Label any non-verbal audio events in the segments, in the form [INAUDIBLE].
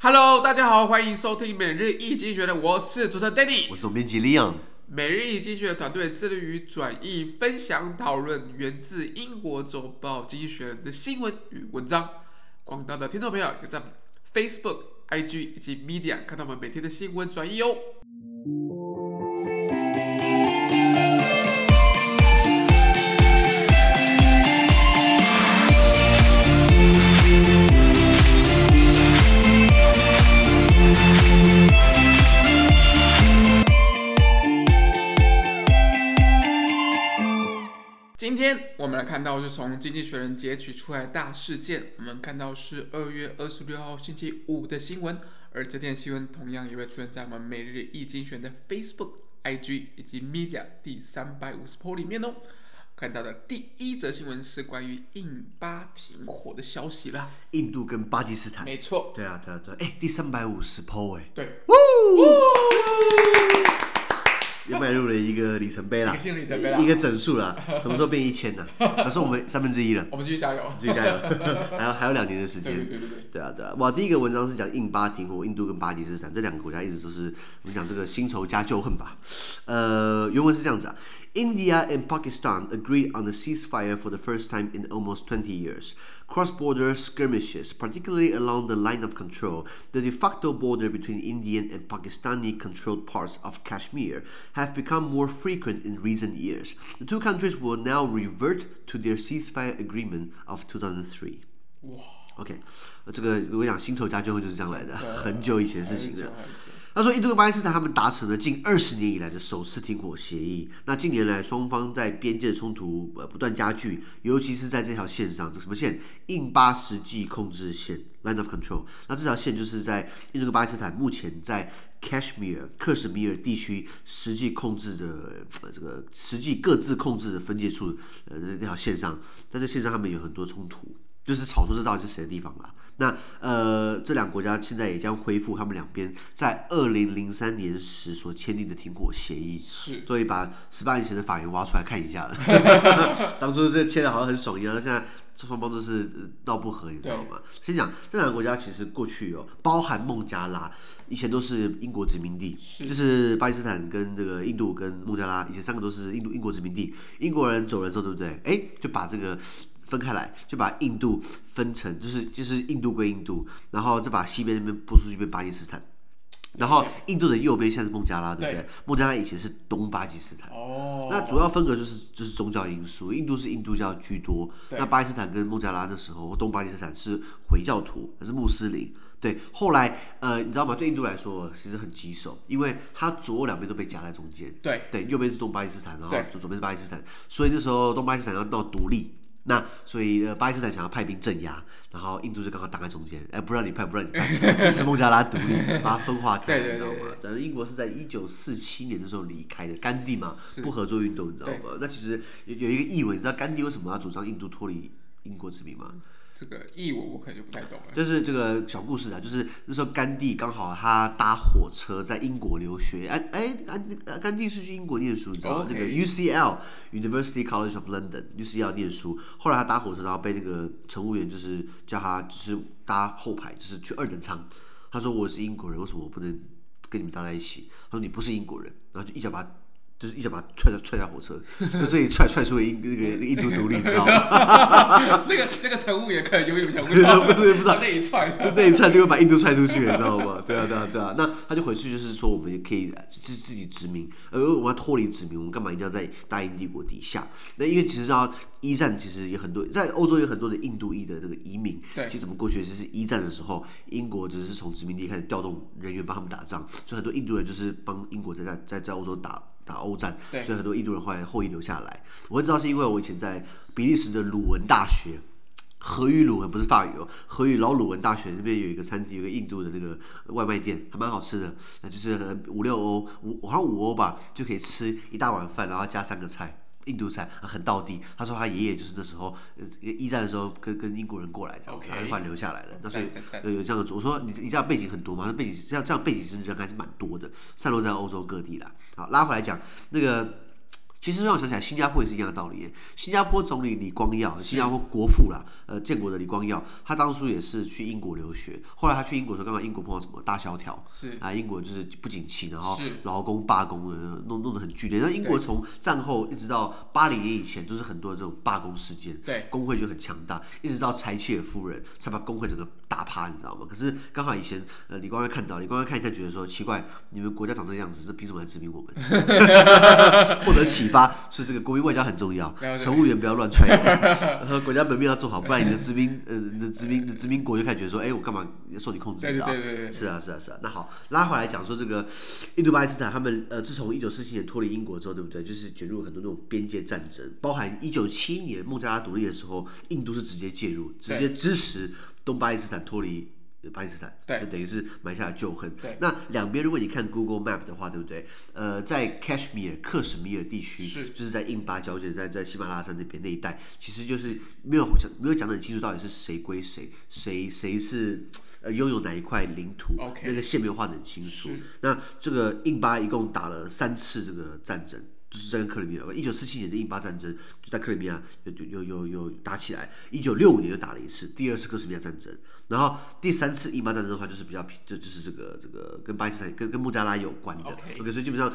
Hello，大家好，欢迎收听每日易经济学的，我是主持人 Danny，我是总编辑 Leon。每日易经济学的团队致力于转译、分享、讨论源自英国周报《经济学人》的新闻与文章。广大的听众朋友，可在 Facebook、IG 以及 Media 看到我们每天的新闻转译哦。今天我们来看到是从《经济学人》截取出来的大事件，我们看到是二月二十六号星期五的新闻，而这件新闻同样也会出现在我们每日易精选的 Facebook、IG 以及 Media 第三百五十 po 里面哦。看到的第一则新闻是关于印巴停火的消息啦，印度跟巴基斯坦，没错，对啊，对啊，对，哎，第三百五十 po 哎，对。又迈入了一个里程碑啦，一个整数啦。什么时候变一千呢？[LAUGHS] 那是我们三分之一了。我们继续加油，继续加油，[LAUGHS] 还有还有两年的时间。对对对对，对啊对啊。哇，第一个文章是讲印巴停火，印度跟巴基斯坦这两个国家一直都是我们讲这个新仇加旧恨吧。呃，原文是这样子啊。India and Pakistan agreed on a ceasefire for the first time in almost 20 years. Cross-border skirmishes, particularly along the line of control, the de facto border between Indian and Pakistani-controlled parts of Kashmir, have become more frequent in recent years. The two countries will now revert to their ceasefire agreement of 2003. 哇，OK，这个我讲新仇加旧恨就是这样来的，很久以前的事情了。 他说，印度跟巴基斯坦他们达成了近二十年以来的首次停火协议。那近年来，双方在边界的冲突呃不断加剧，尤其是在这条线上，这什么线？印巴实际控制线 （Line of Control）。那这条线就是在印度跟巴基斯坦目前在 Kashmir 克什米尔地区实际控制的呃这个实际各自控制的分界处呃那条线上，在这线上他们有很多冲突。就是吵出这到底是谁的地方了。那呃，这两个国家现在也将恢复他们两边在二零零三年时所签订的停火协议。是，终于把十八年前的法源挖出来看一下了。[LAUGHS] 当初这签的好像很爽一样，现在双方都是闹不和，你知道吗？先讲这两个国家，其实过去哦，包含孟加拉，以前都是英国殖民地，是就是巴基斯坦跟这个印度跟孟加拉，以前三个都是印度英国殖民地。英国人走了之后，对不对？哎，就把这个。分开来，就把印度分成，就是就是印度归印度，然后再把西边那边拨出去变巴基斯坦，然后印度的右边现在是孟加拉，对不对？对，孟加拉以前是东巴基斯坦。哦。那主要分隔就是就是宗教因素，印度是印度教居多，那巴基斯坦跟孟加拉的时候，东巴基斯坦是回教徒，还是穆斯林？对。后来呃，你知道吗？对印度来说其实很棘手，因为它左右两边都被夹在中间。对。对，右边是东巴基斯坦，然后左左边是巴基斯坦，所以那时候东巴基斯坦要闹独立。那所以呃，巴基斯坦想要派兵镇压，然后印度就刚好挡在中间，哎，不让你派，不让你派，支持孟加拉独立，把它分化开，[LAUGHS] 你知道吗？但是英国是在一九四七年的时候离开的，甘地嘛，不合作运动，你知道吗？那其实有有一个译文，你知道甘地为什么要主张印度脱离英国殖民吗？这个译文我可能就不太懂了。就是这个小故事啊，就是那时候甘地刚好他搭火车在英国留学，哎哎，甘甘地是去英国念书，你知道吗？那个 UCL University College of London UCL 念书，后来他搭火车，然后被那个乘务员就是叫他就是搭后排，就是去二等舱。他说我是英国人，为什么我不能跟你们搭在一起？他说你不是英国人，然后就一脚把。就是一脚把他踹下踹下火车，就这一踹踹出了印那个印度独立，你知道吗？[LAUGHS] 那个那个乘务员可能有点想，[LAUGHS] 不是不是不知道那一踹，[LAUGHS] 那一踹就会把印度踹出去，你知道吗？对啊对啊对啊，那他就回去就是说，我们也可以自自己殖民，呃，我们要脱离殖民，我们干嘛一定要在大英帝国底下？那因为其实要一战，其实有很多在欧洲有很多的印度裔的这个移民，对，其实怎么过去就是一战的时候，英国只是从殖民地开始调动人员帮他们打仗，所以很多印度人就是帮英国在在在在欧洲打。打欧战，所以很多印度人后来后裔留下来。我会知道是因为我以前在比利时的鲁文大学，荷语鲁文不是法语哦，荷语老鲁文大学那边有一个餐厅，有一个印度的那个外卖店，还蛮好吃的，那就是五六欧，五好像五欧吧，就可以吃一大碗饭，然后加三个菜。印度菜很道地，他说他爷爷就是那时候呃一战的时候跟跟英国人过来这样子，他就把他留下来了。那所以有有这样的，我说你你这样背景很多吗？背景这样这样背景是人还是蛮多的，散落在欧洲各地啦。好，拉回来讲那个其实让我想起来，新加坡也是一样的道理。新加坡总理李光耀，新加坡国父啦，呃，建国的李光耀，他当初也是去英国留学。后来他去英国的时候，刚好英国碰到什么大萧条，是啊，英国就是不景气，然后劳工罢工，弄弄得很剧烈。那英国从战后一直到八零年以前，都是很多这种罢工事件，对，工会就很强大，一直到柴切尔夫人才把工会整个打趴，你知道吗？可是刚好以前呃，李光耀看到，李光耀看一看，觉得说奇怪，你们国家长这个样子，这凭什么来殖民我们？[LAUGHS] [LAUGHS] 获得启发是这个国民外交很重要，乘务员不要乱踹，[LAUGHS] 然后国家门面要做好，不然你的殖民呃，你的殖民的殖民国就开始觉得说，哎，我干嘛受你控制？对对对对，是啊是啊是啊。那好，拉回来讲说这个印度巴基斯坦，他们呃，自从一九四七年脱离英国之后，对不对？就是卷入很多那种边界战争，包含一九七一年孟加拉独立的时候，印度是直接介入，直接支持东巴基斯坦脱离。巴基斯坦，对，就等于是埋下了旧恨。对，那两边如果你看 Google Map 的话，对不对？呃，在 Kashmir 克什米尔地区，是，就是在印巴交界，在在喜马拉雅山那边那一带，其实就是没有讲没有讲得很清楚，到底是谁归谁，谁谁是呃拥有哪一块领土那个线没有画得很清楚。那这个印巴一共打了三次这个战争。就是在克里米亚，一九四七年的印巴战争就在克里米亚有有有有打起来，一九六五年又打了一次，第二次克什米亚战争，然后第三次印巴战争的话就是比较就就是这个这个跟巴基斯坦跟跟孟加拉有关的，OK，, 所以基本上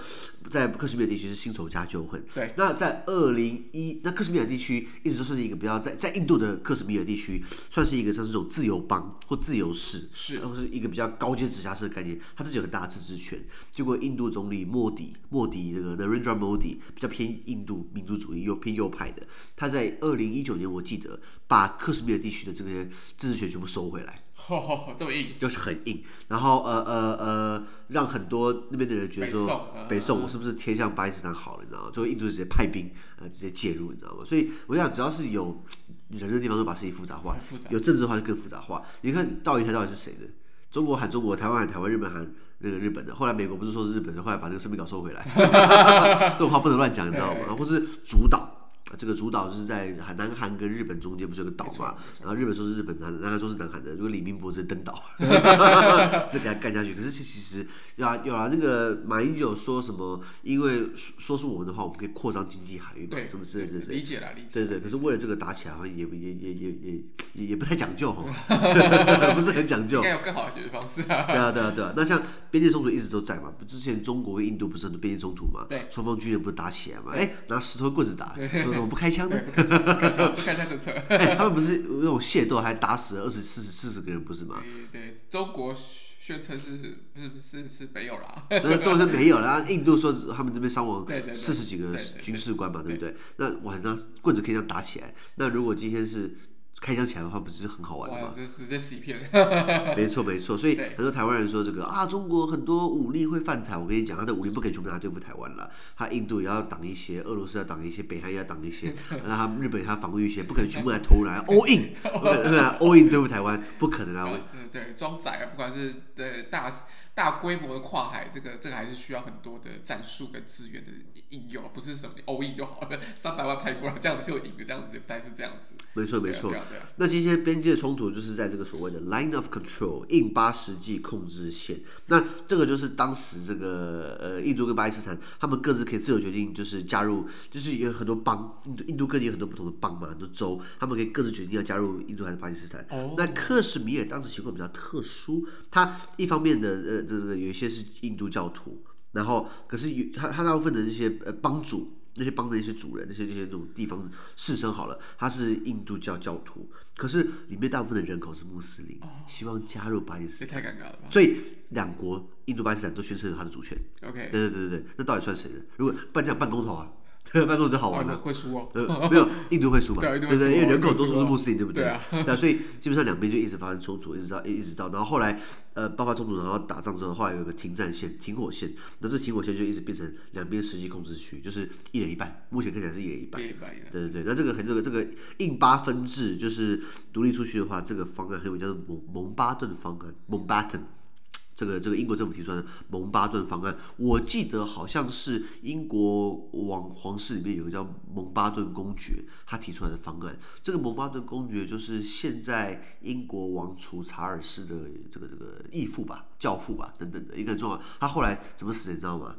在克什米尔地区是新仇加旧恨。对，那在二零一那克什米尔地区一直都算是一个比较在在印度的克什米尔地区算是一个像是这种自由邦或自由市，是，然后是一个比较高阶直辖市的概念，它自己有很大的自治权。结果印度总理莫迪莫迪那个 Narendra Modi。比较偏印度民族主义，又偏右派的，他在二零一九年，我记得把克什米尔地区的这些自治权全部收回来，[LAUGHS] 这么硬，就是很硬。然后呃呃呃，让很多那边的人觉得说，北宋，北宋我是不是偏向巴基斯坦好了？你知道吗？最后印度直接派兵呃直接介入，你知道吗？所以我想，只要是有人的地方，都把事情复杂化，杂有政治化就更复杂化。你看到底台到底是谁的？中国喊中国，台湾喊台湾，日本喊。那个日本的，后来美国不是说是日本的，后来把这个声明稿收回来，[LAUGHS] 这种话不能乱讲，你知道吗？[LAUGHS] 或是主导。这个主岛就是在南韩跟日本中间，不是有个岛嘛？然后日本说是日本，南南韩说是南韩的。如果李明博是登岛，[LAUGHS] 这给他干下去。可是其实有啊有啊，那个马英九说什么？因为说是我们的话，我们可以扩张经济海域嘛？什么之类之类。理解了，理解。对对，可是为了这个打起来，好像也也也也也也也不太讲究哈，[LAUGHS] 不是很讲究。应该有更好的解决方式啊。对啊对啊对啊，那像边界冲突一直都在嘛？之前中国跟印度不是很多边界冲突嘛？对。双方军人不是打起来嘛？哎，拿石头棍子打，我不开枪的，不开枪，不开枪政策。[LAUGHS] 他们不是那种械斗，还打死了二十四十四十个人，不是吗？对对，中国宣称是是是是没有了。那都是没有了。印度说他们这边伤亡四十几个军事官嘛，对不对？那晚上棍子可以这样打起来。那如果今天是。开枪起来的话，不是很好玩的吗？就直接洗片。[LAUGHS] 没错没错，所以很多台湾人说这个啊，中国很多武力会犯台。我跟你讲，他的武力不可以全部拿来对付台湾了。他印度也要挡一些，俄罗斯要挡一些，北韩也要挡一些，[LAUGHS] 然后他日本他防御一些，不可能全部来投来 all in，all in 对付台湾，不可能啊！嗯，[LAUGHS] 对，装载啊，不管是对大。大规模的跨海，这个这个还是需要很多的战术跟资源的应用，不是什么 all in 就好了，[LAUGHS] 三百万拍过来这样子就赢了，这样子不太是这样子。没错没错。那今天边界冲突就是在这个所谓的 line of control 印巴实际控制线。那这个就是当时这个呃印度跟巴基斯坦他们各自可以自由决定，就是加入，就是有很多邦，印度印度各地有很多不同的邦嘛，很多州，他们可以各自决定要加入印度还是巴基斯坦。哦。那克什米尔当时情况比较特殊，它一方面的呃。这个有一些是印度教徒，然后可是有他他大部分的这些呃帮主，那些帮的一些主人，那些那些那种地方士绅好了，他是印度教教徒，可是里面大部分的人口是穆斯林，希望加入巴基斯坦，太尴尬了吧？所以两国印度巴基斯坦都宣称了他的主权。OK，对对对对，那到底算谁的？如果办这样办公投啊？办公就好玩了，会输哦。呃，没有，印度会输嘛？[LAUGHS] 对对对，因为人口多数是穆斯林，对不对？对啊。所以基本上两边就一直发生冲突，一直到一直到，然后后来呃爆发冲突，然后打仗之后，后来有一个停战线、停火线，那这停火线就一直变成两边实际控制区，就是一人一半。目前看起来是一人一半。对对对，那这个很这个这个印巴分治，就是独立出去的话，这个方案可以叫做蒙蒙巴顿方案，蒙巴顿。这个这个英国政府提出来的蒙巴顿方案，我记得好像是英国王皇室里面有个叫蒙巴顿公爵，他提出来的方案。这个蒙巴顿公爵就是现在英国王储查尔斯的这个这个义父吧、教父吧等等的一个重要。他后来怎么死的，你知道吗？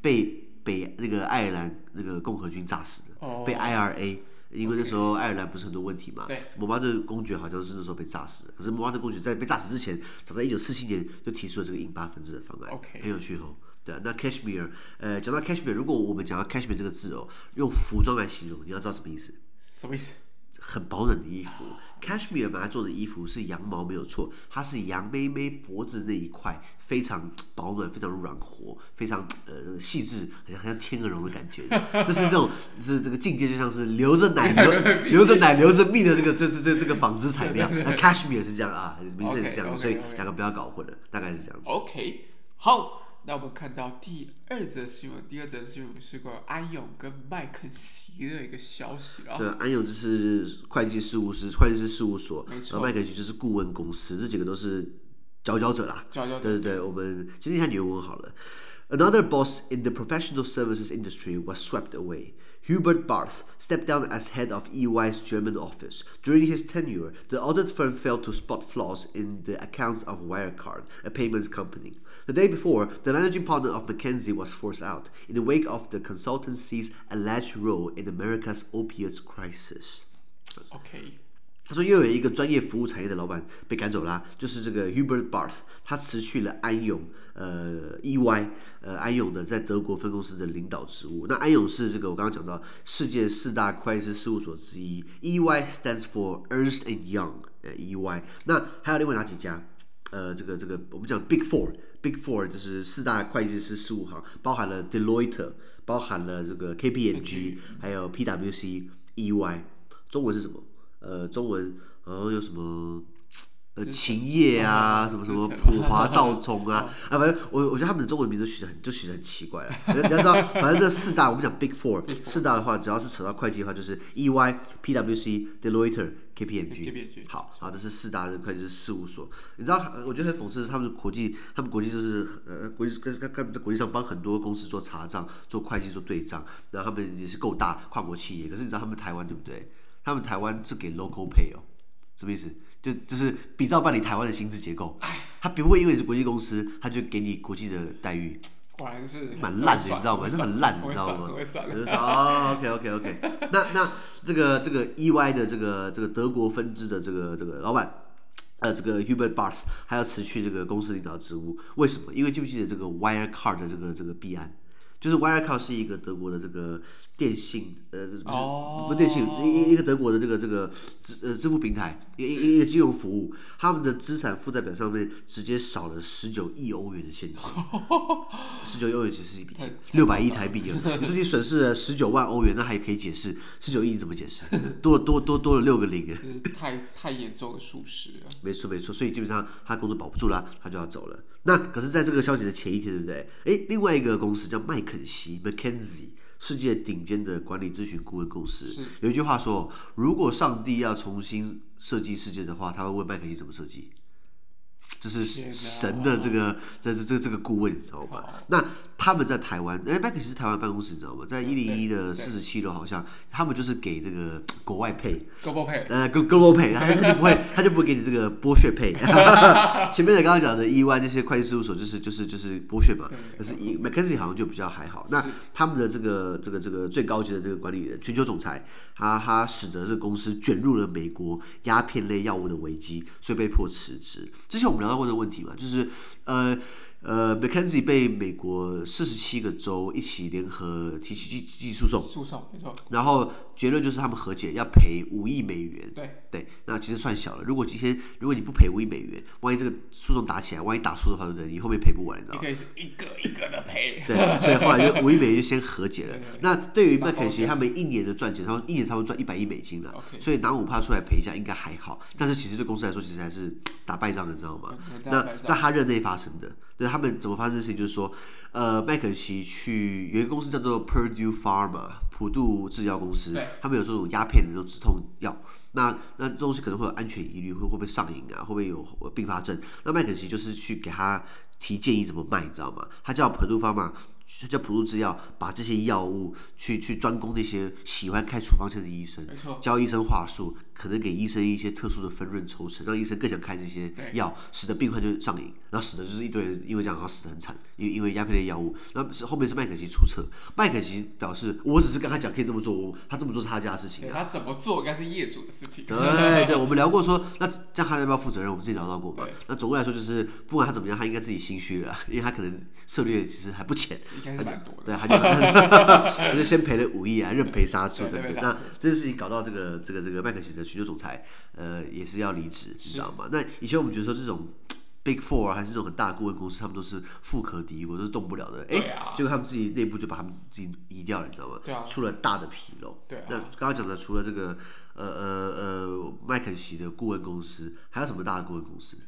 被北那个爱尔兰那个共和军炸死的，被 IRA。因为那时候爱尔兰不是很多问题嘛，对，蒙巴顿公爵好像是那时候被炸死的。可是蒙巴顿公爵在被炸死之前，早在一九四七年就提出了这个印巴分治的方案，OK，很有趣哦。对啊，那 Cashmere，呃，讲到 Cashmere，如果我们讲到 Cashmere 这个字哦，用服装来形容，你要知道什么意思？什么意思？很保暖的衣服，Cashmere 本来做的衣服是羊毛没有错，它是羊妹妹脖子那一块非常保暖、非常软和、非常呃细致，很像天鹅绒的感觉，[LAUGHS] 就是这种是这个境界，就像是流着奶 [LAUGHS] 流流着奶流着蜜的这个这这这这个纺织材料。那 Cashmere 是这样啊，名字是这样，okay, okay, okay. 所以两个不要搞混了，大概是这样子。OK，好。那我们看到第二则新闻，第二则新闻是关于安永跟麦肯锡的一个消息了。对，安永就是会计事务师，会计师事务所。然后麦肯锡就是顾问公司，这几个都是佼佼者啦。佼佼者。对对对，我们今天看原文好了。Another boss in the professional services industry was swept away. Hubert Barth stepped down as head of EY's German office. During his tenure, the audit firm failed to spot flaws in the accounts of Wirecard, a payments company. The day before, the managing partner of McKinsey was forced out in the wake of the consultancy's alleged role in America's opioids crisis. Okay. 他说，又有一个专业服务产业的老板被赶走了，就是这个 Hubert Barth，他辞去了安永，呃，EY，呃，安永的在德国分公司的领导职务。那安永是这个我刚刚讲到世界四大会计师事务所之一，EY stands for Ernst and Young，呃，EY。那还有另外哪几家？呃，这个这个我们讲 Big Four，Big Four 就是四大会计师事务行，包含了 Deloitte，包含了这个 KPMG，还有 PwC，EY。中文是什么？呃，中文好像有什么 [LAUGHS] 呃勤业啊，什么什么普华道中啊 [LAUGHS] 啊，反正我我觉得他们的中文名字取得很就取得很奇怪了。[LAUGHS] 你要知道，反正这四大我们讲 Big Four，四大的话，只要是扯到会计的话，就是 EY、PwC、Deloitte、KPMG。好，好，这是四大的会计师事务所。你知道，我觉得很讽刺，是他们国际，他们国际就是呃国际跟跟跟在国际上帮很多公司做查账、做会计、做对账，然后他们也是够大跨国企业。可是你知道他们台湾对不对？他们台湾是给 local pay 哦，什么意思？就就是比照办理台湾的薪资结构，他不会因为你是国际公司，他就给你国际的待遇。果然是蛮烂的，你知道吗？是很烂，你知道吗？就是哦，OK OK OK 那。那那这个这个 EY 的这个这个德国分支的这个这个老板，呃，这个 Hubert Barth 还要辞去这个公司领导职务，为什么？因为记不记得这个 Wirecard 的这个这个弊案？就是 Wirecard 是一个德国的这个电信，呃，不是、oh. 不是电信，一一个德国的这个这个支呃支付平台，一一一个金融服务，他们的资产负债表上面直接少了十九亿欧元的现金，[LAUGHS] 十九亿欧元其实是一笔钱，六百亿台币啊！你说你损失了十九万欧元，那还可以解释，十九亿你怎么解释？多了多多多了六个零，[LAUGHS] 太太严重的数十了。没错没错，所以基本上他工作保不住了，他就要走了。那可是，在这个消息的前一天，对不对？诶，另外一个公司叫麦肯锡 （McKinsey），世界顶尖的管理咨询顾问公司。有一句话说：“如果上帝要重新设计世界的话，他会问麦肯锡怎么设计。”就是神的这个这这这这个顾问，你知道吧？那他们在台湾，哎，麦肯锡是台湾办公室，你知道吗？在一零一的四十七楼，好像他们就是给这个国外配，global pay，呃，global pay，他他就不会，[LAUGHS] 他就不会给你这个剥削配。[LAUGHS] 前面的刚刚讲的 EY 那些会计事务所，就是就是就是剥削嘛。可是 McKinsey 好像就比较还好。那他们的这个这个这个最高级的这个管理人，全球总裁，他他使得这个公司卷入了美国鸦片类药物的危机，所以被迫辞职。之前我们聊到过这个问题嘛，就是呃。呃，McKinsey 被美国四十七个州一起联合提起诉起诉讼，诉讼没错。然后结论就是他们和解，要赔五亿美元。对对，那其实算小了。如果今天如果你不赔五亿美元，万一这个诉讼打起来，万一打输的话，对不对？你后面赔不完，你知道吗？你可以是一个一个的赔。对，所以后来就 [LAUGHS] 五亿美元就先和解了。对对对，那对于麦肯锡他们一年的赚钱，他们一年差不多赚一百亿美金了。所以拿五趴出来赔一下应该还好。但是其实对公司来说，其实还是打败仗的，你知道吗？那在他任内发生的。对，他们怎么发生的事情？就是说，呃，麦肯锡去有一个公司叫做 Purdue Pharma，普渡制药公司，他们有这种鸦片的这种止痛药，那那这东西可能会有安全疑虑，会会不会上瘾啊？会不会有并发症？那麦肯锡就是去给他提建议怎么卖，你知道吗？他叫 Purdue Pharma。它叫普渡制药，把这些药物去去专攻那些喜欢开处方箋的医生，教医生话术，可能给医生一些特殊的分润抽成，让医生更想开这些药，使得病患就上瘾，然后死的就是一堆人，因为这样然后死得很惨，因为因为鸦片类药物。那是后面是麦肯锡出策，麦肯锡表示，我只是跟他讲可以这么做，他这么做是他家的事情，他怎么做应该是业主的事情。[LAUGHS] 对对，我们聊过说，那这样他要不要负责任？我们自己聊到过嘛。那总归来说，就是不管他怎么样，他应该自己心虚了，因为他可能策略其实还不浅。[LAUGHS] 应该是蛮多的。对，他就 [LAUGHS] 他就先赔了五亿啊，认赔杀出的。那这件事情搞到这个这个这个麦肯锡的全球总裁，呃，也是要离职，你知道吗？那以前我们觉得说这种 Big Four 还是这种很大的顾问公司，他们都是富可敌国，都是动不了的。哎，结果他们自己内部就把他们自己移掉了，你知道吗？对啊。出了大的纰漏。对啊。那刚刚讲的，除了这个呃呃呃麦肯锡的顾问公司，还有什么大的顾问公司？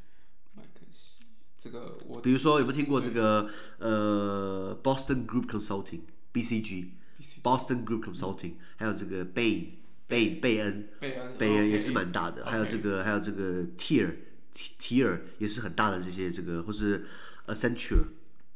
这个我比如说有没有听过这个呃 Boston Group Consulting（BCG）？Boston Group Consulting，还有这个 Bain。贝贝恩，贝恩也是蛮大的，还有这个还有这个 Tier Tier 也是很大的这些这个，或是 Accenture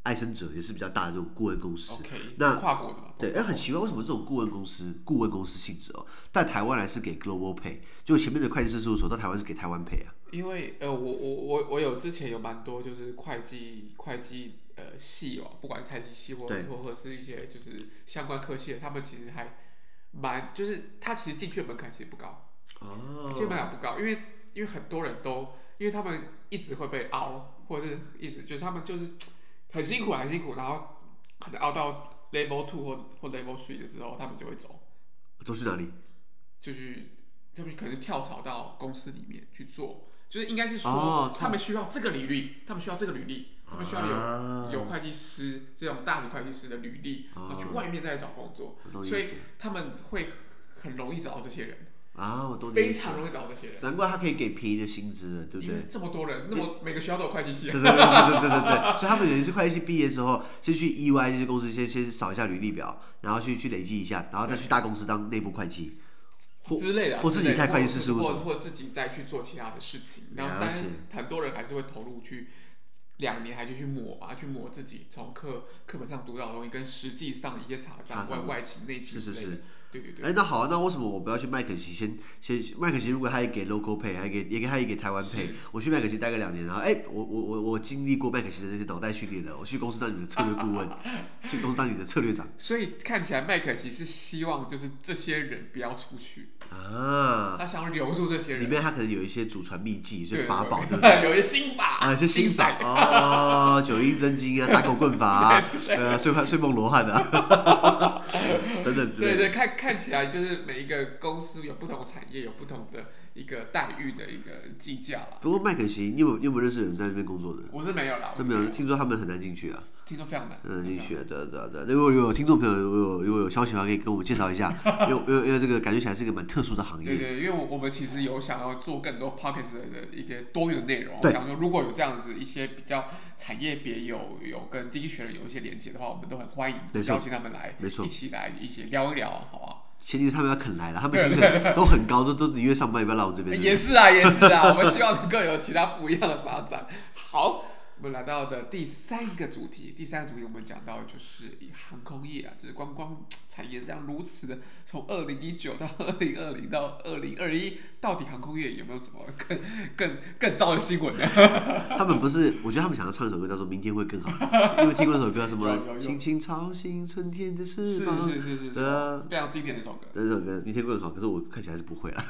爱生者也是比较大的这种顾问公司。那跨国的嘛？对，哎，很奇怪，为什么这种顾问公司顾问公司性质哦，在台湾来是给 Global Pay，就前面的会计师事务所到台湾是给台湾 Pay 啊？因为呃，我我我我有之前有蛮多就是会计会计呃系哦，不管是会计系或或或是一些就是相关科系的，他们其实还。蛮就是他其实进去的门槛其实不高，哦，进去门槛不高，因为因为很多人都因为他们一直会被凹，或者是一直就是他们就是很辛苦很辛苦，然后可能熬到 level two 或或 level three 的时候，他们就会走。都是哪里？就去就可能跳槽到公司里面去做，就是应该是说他们需要这个履历，他们需要这个履历。他们需要有有会计师这种大的会计师的履历，然后去外面再找工作，所以他们会很容易找到这些人。啊，我都非常容易找到这些人，难怪他可以给便宜的薪资，对不对？这么多人，那么每个学校都有会计系，对对对对对对对，所以他们有一些会计系毕业之后，先去 EY 这些公司先先扫一下履历表，然后去去累积一下，然后再去大公司当内部会计之类的，或自己开会计师事务所，或或自己再去做其他的事情，然后但是很多人还是会投入去。两年还就去磨吧，去磨自己从课课本上读到的东西，跟实际上一些查账、外外勤、内勤之类的。是是是。对对对。哎，那好啊，那为什么我不要去麦肯锡？先先麦肯锡，如果他也给 local pay，还给也给他也给台湾 pay，我去麦肯锡待个两年，然后哎，我我我我经历过麦肯锡的这些脑袋训练了，我去公司当你的策略顾问，[LAUGHS] 去公司当你的策略长。所以看起来麦肯锡是希望就是这些人不要出去啊，他想要留住这些人。里面他可能有一些祖传秘技，所以法宝，有一些心法啊，一些心法哦，九阴真经啊，[LAUGHS] 打狗棍法啊，呃，睡睡梦罗汉啊，[LAUGHS] 等等之类的。对对，看。看起来就是每一个公司有不同的产业，有不同的一个待遇的一个计价啦。不过麦肯锡，你有你有没有认识人在那边工作的？我是没有啦，真没有。听说他们很难进去啊。听说非常难。嗯，进去，对对对。如果有听众朋友有有有有消息的话，可以跟我们介绍一下。[LAUGHS] 因为因为因为这个感觉起来是一个蛮特殊的行业。对对，因为我我们其实有想要做更多 podcast 的一些多元的内容。对。想说如果有这样子一些比较产业别有有跟经济学人有一些连接的话，我们都很欢迎邀请他们来，没错，一起来一起聊一聊，好不好？前提是他们要肯来了，他们薪水都很高，都 [LAUGHS] 都宁愿上班也不要来我这边。也是啊，也是啊，我们希望能够有其他不一样的发展。好。我们来到的第三个主题，第三个主题我们讲到的就是以航空业啊，就是观光产业这样如此的，从二零一九到二零二零到二零二一，到底航空业有没有什么更更更糟的新闻呢？[LAUGHS] 他们不是，我觉得他们想要唱一首歌叫做《明天会更好》，[LAUGHS] 因为听过那首歌什么“轻轻吵醒春天的翅膀”，是是是是，呃，非常经典的一首歌。这首歌明天会更好，可是我看起来是不会了。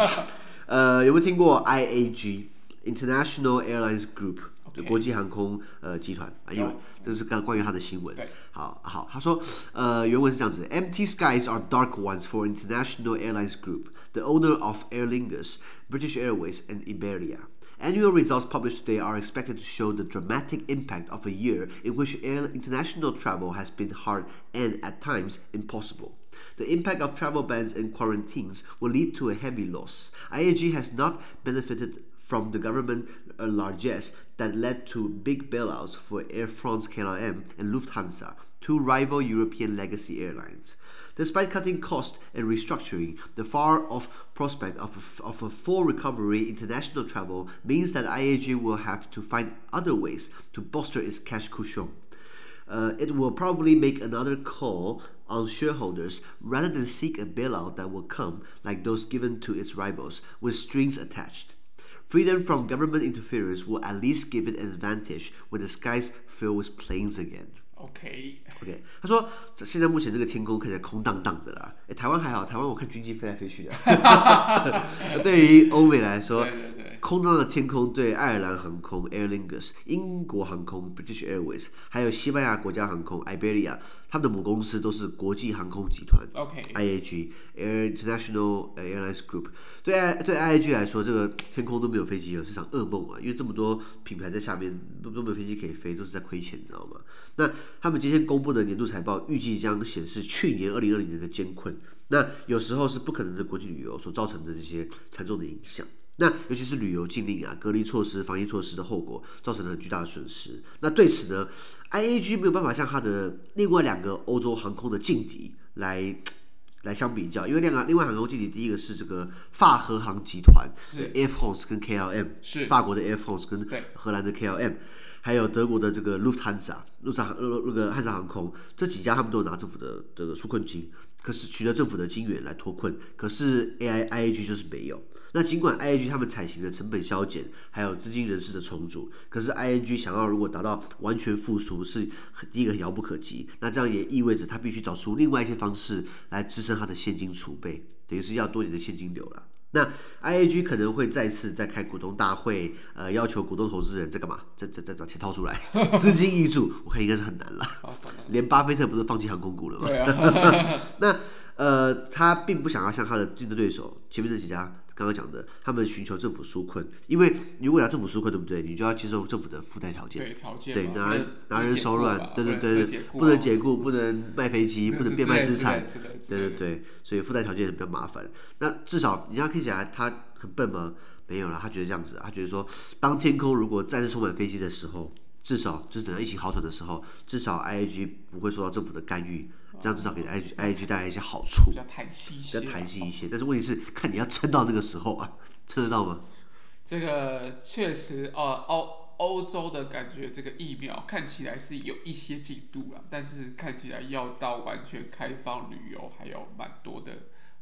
[LAUGHS] 呃，有没有听过 IAG International Airlines Group？对国际航空呃集团啊，因为这是关关于他的新闻。好好，他说呃原文是这样子：Empty skies are dark ones for International Airlines Group, the owner of Aer Lingus, British Airways, and Iberia. Annual results published today are expected to show the dramatic impact of a year in which air international travel has been hard and at times impossible. The impact of travel bans and quarantines will lead to a heavy loss. IAG has not benefited from the government largesse that led to big bailouts for Air France KLM and Lufthansa, two rival European legacy airlines. Despite cutting costs and restructuring, the far off prospect of a, of a full recovery in international travel means that IAG will have to find other ways to bolster its cash cushion. Uh, it will probably make another call on shareholders rather than seek a bailout that will come like those given to its rivals with strings attached. Freedom from government interference will at least give it an advantage when the skies fill with planes again. OK， OK，他说这现在目前这个天空看起来空荡荡的啦。诶，台湾还好，台湾我看军机飞来飞去的。对于欧美来说，对对对，空荡的天空对爱尔兰航空 [LAUGHS] Aer Lingus、英国航空 British Airways，还有西班牙国家航空 Iberia， 他们的母公司都是国际航空集团 OK，IAG Air International Airlines Group。对 I 对 IAG 来说，这个天空都没有飞机了，是场噩梦啊！因为这么多品牌在下面都都没有飞机可以飞，都是在亏钱，你知道吗？那他们今天公布的年度财报预计将显示去年二零二零年的艰困。那有时候是不可能的国际旅游所造成的这些惨重的影响。那尤其是旅游禁令啊、隔离措施、防疫措施的后果，造成了很巨大的损失。那对此呢，IAG 没有办法像它的另外两个欧洲航空的劲敌来 [TSK] 来相比较，因为两个另外航空劲敌，第一个是这个法荷航集团是 Air France 跟 KLM，是法国的 Air France 跟荷兰的 KLM。还有德国的这个 Lufthansa，路那个汉莎航空，这几家他们都拿政府的这个纾困金，可是取得政府的金援来脱困，可是 A I IAG 就是没有。那尽管 IAG 他们采行了成本削减，还有资金人事的重组，可是 IAG 想要如果达到完全复苏，是第一个遥不可及。那这样也意味着他必须找出另外一些方式来支撑他的现金储备，等于是要多点的现金流了。那 IAG 可能会再次再开股东大会，呃，要求股东投资人在干嘛？再再再把钱掏出来，[LAUGHS] 资金挹注，我看应该是很难了。连巴菲特不是放弃航空股了吗？啊，[LAUGHS] 那呃，他并不想要像他的竞争对手前面这几家刚刚讲的，他们寻求政府纾困，因为如果要政府纾困，对不对？你就要接受政府的附带条件，对条件对，拿人拿能人手软，对对对对，不不能解雇，不能卖飞机，不能变卖资产，对对对，所以附带条件比较麻烦。那至少人家听起来他很笨吗？没有了，他觉得这样子，他觉得说，当天空如果再次充满飞机的时候，至少就是等到疫情好转的时候，至少 IAG 不会受到政府的干预，这样至少给 IAG IAG 带来一些好处，比较弹性一些，比较弹性一些。但是问题是，看你要撑到那个时候啊，撑得到吗？这个确实，呃，欧欧洲的感觉，这个疫苗看起来是有一些进度了，但是看起来要到完全开放旅游，还有蛮多的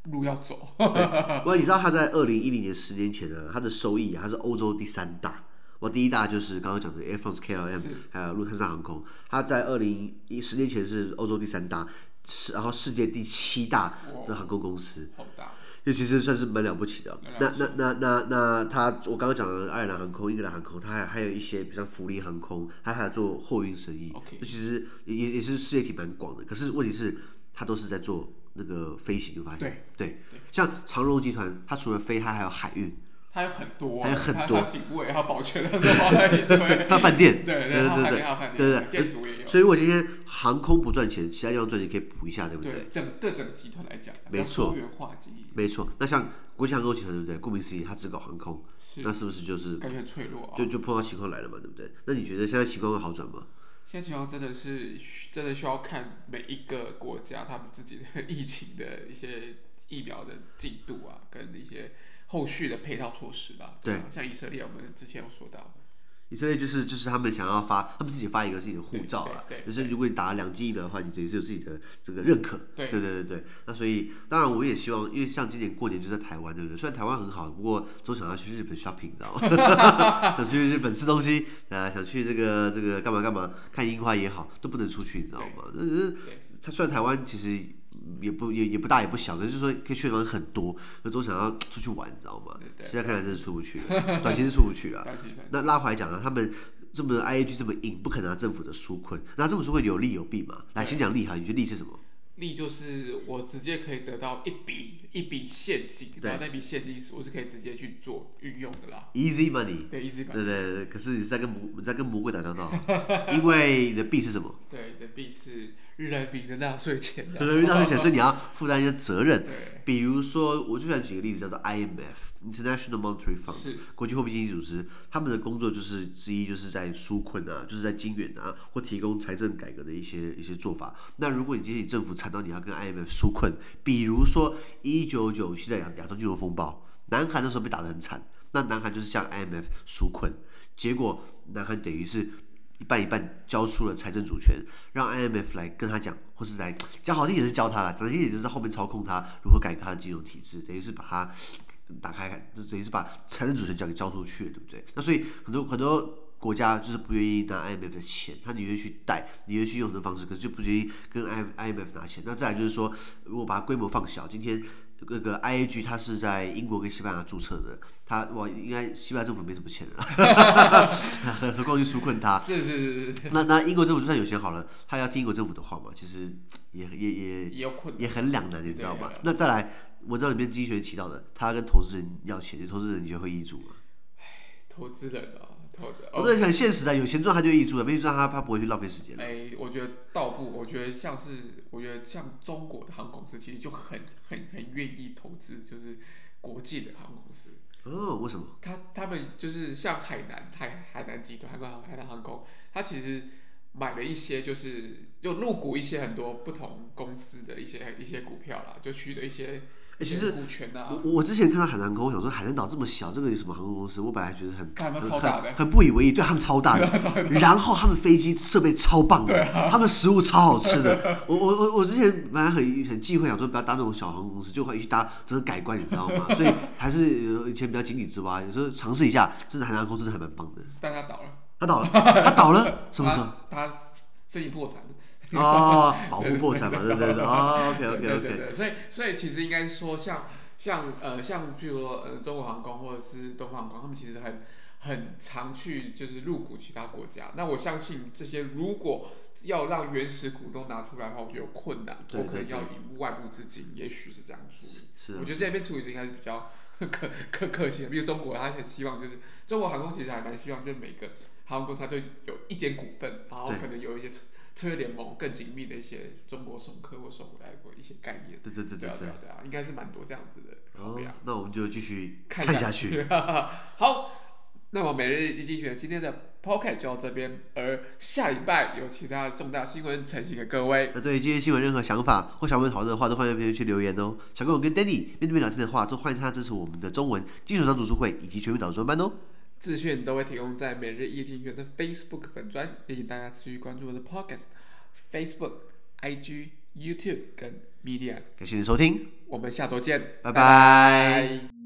路要走。不过你知道他在二零一零年十年前呢，他的收益啊，他是欧洲第三大。我第一大就是刚刚讲的 Air France KLM，还有路特斯航空。它在二零一十年前是欧洲第三大，是然后世界第七大的航空公司。好大，这其实算是蛮了不起的。那那那那那他，我刚刚讲的爱尔兰航空、英格兰航空，他还还有一些比像福利航空，他还有做货运生意。OK，其实也也是事业体蛮广的。可是问题是，他都是在做那个飞行，就发现对对，像长荣集团，它除了飞，它还有海运。它有很多，还有很多，它警卫，还有保全的什么，对，还有 [LAUGHS] 饭店，对对对对对对对，建筑也有。所以，如果今天航空不赚钱，其他地方赚钱可以补一下，对不对？对，整对整个集团来讲，没错，没错。那像国际航空集团，对不对？顾名思义，它只搞航空，那是不是就是感觉很脆弱？就就碰到情况来了嘛，对不对？那你觉得现在情况会好转吗？现在情况真的是真的需要看每一个国家他们自己的疫情的一些疫苗的进度啊，跟一些。后续的配套措施吧，对，像以色列，我们之前有说到，以色列就是就是他们想要发，他们自己发一个自己的护照了，就是如果你打了两剂疫苗的话，你也是有自己的这个认可，对对对对，那所以当然我也希望，因为像今年过年就在台湾，对不对？虽然台湾很好，不过总想要去日本 shopping，你知道吗？[LAUGHS] 想去日本吃东西啊，想去这个这个干嘛干嘛，看樱花也好，都不能出去，你知道吗？那是他虽然台湾其实。也不也也不大也不小，可是就是说可以去的地方很多，可总想要出去玩，你知道吗？现在看来真是出不去了，[LAUGHS] 短期是出不去了。那拉回来讲呢，他们这么 IAG 这么硬，不可能拿政府的纾困，那政府纾困有利有弊嘛？来，先讲利哈，你觉得利是什么？利就是我直接可以得到一笔一笔现金，然后那笔现金我是可以直接去做运用的啦。Easy money，对，easy money，对对对。可是你是在跟魔你在跟魔鬼打交道，因为你的币是什么？对，你的币是。人民的纳税钱，[LAUGHS] 人民纳税钱，是你要负担一些责任。比如说，我就想举个例子，叫做 IMF（International Monetary Fund），国际货币基金组织，他们的工作就是之一，就是在纾困啊，就是在金援啊，或提供财政改革的一些一些做法。那如果你今天你政府惨到你要跟 IMF 纾困，比如说一九九七的亚亚洲金融风暴，南韩那时候被打得很惨，那南韩就是向 IMF 纾困，结果南韩等于是。一半一半交出了财政主权，让 IMF 来跟他讲，或是来讲好听也是教他了，讲难听点就是后面操控他如何改革他的金融体制，等于是把他打开，就等于是把财政主权交给交出去，对不对？那所以很多很多。国家就是不愿意拿 IMF 的钱，他宁愿去贷，宁愿去用这种方式，可是就不愿意跟 IMF 拿钱。那再来就是说，如果把规模放小，今天那个 IAG 它是在英国跟西班牙注册的，它哇，应该西班牙政府没什么钱了，何 [LAUGHS] 何况去纾困它。是是是是。那那英国政府就算有钱好了，他要听英国政府的话嘛，其实也也也也困难，也很两难，你知道吗？那再来，文章里面经济学人提到的，他跟投资人要钱，投资人你觉得会易主嘛？唉，投资人啊。我这很现实啊，有钱赚他就挹注了，没钱赚他他不会去浪费时间。哎、欸，我觉得倒不，我觉得像是，我觉得像中国的航空公司其实就很很很愿意投资，就是国际的航空公司。哦，为什么？他他们就是像海南海海南集团、海南海南航空，他其实买了一些，就是就入股一些很多不同公司的一些一些股票啦，就取得一些。欸、其实股权啊，我我之前看到海南空，我想说海南岛这么小，这个有什么航空公司？我本来觉得很他们超大的很，很不以为意，对他们 [LAUGHS] 超大的，然后他们飞机设备超棒的，啊、他们食物超好吃的。[LAUGHS] 我我我我之前本来很很忌讳，想说不要搭那种小航空公司，就会一去搭真的改观，你知道吗？所以还是以前比较井底之蛙，有时候尝试一下，真的海南空真的还蛮棒的。但他倒了，他倒了，他倒了，[LAUGHS] 什么时候？他生意破产。哦，保护破产嘛，对对对，[LAUGHS] 哦，OK OK OK，对对对，所以所以其实应该说像。像呃像譬如说呃中国航空或者是东方航空，他们其实很很常去就是入股其他国家。那我相信这些如果要让原始股东拿出来的话，我觉得有困难，我可能要引入外部资金，也许是这样处理。是，我觉得这边处理应该是比较可可可行的。比如中国，他很希望就是中国航空其实还蛮希望，就是每个航空公司它就有一点股份，然后可能有一些。策略联盟更紧密的一些中国送客或送回来过一些概念，对对对对对啊，对啊，应该是蛮多这样子的考量。那我们就继续 [LAUGHS] 看下去。[LAUGHS] 好，那么每日一经济学今天的 podcast 就到这边，而下礼拜有其他重大新闻呈现给各位。那对于今天新闻任何想法或想问讨论的话，都欢迎评论区留言哦。想跟我跟 Danny 面对面聊天的话，都欢迎参加支持我们的中文基础上读书会以及全民导读专班哦。资讯都会提供在每日一经济学的 Facebook 粉专，也请大家持续关注我的 podcast。Facebook、IG、YouTube 跟 Media，感谢您收听，我们下周见，拜拜。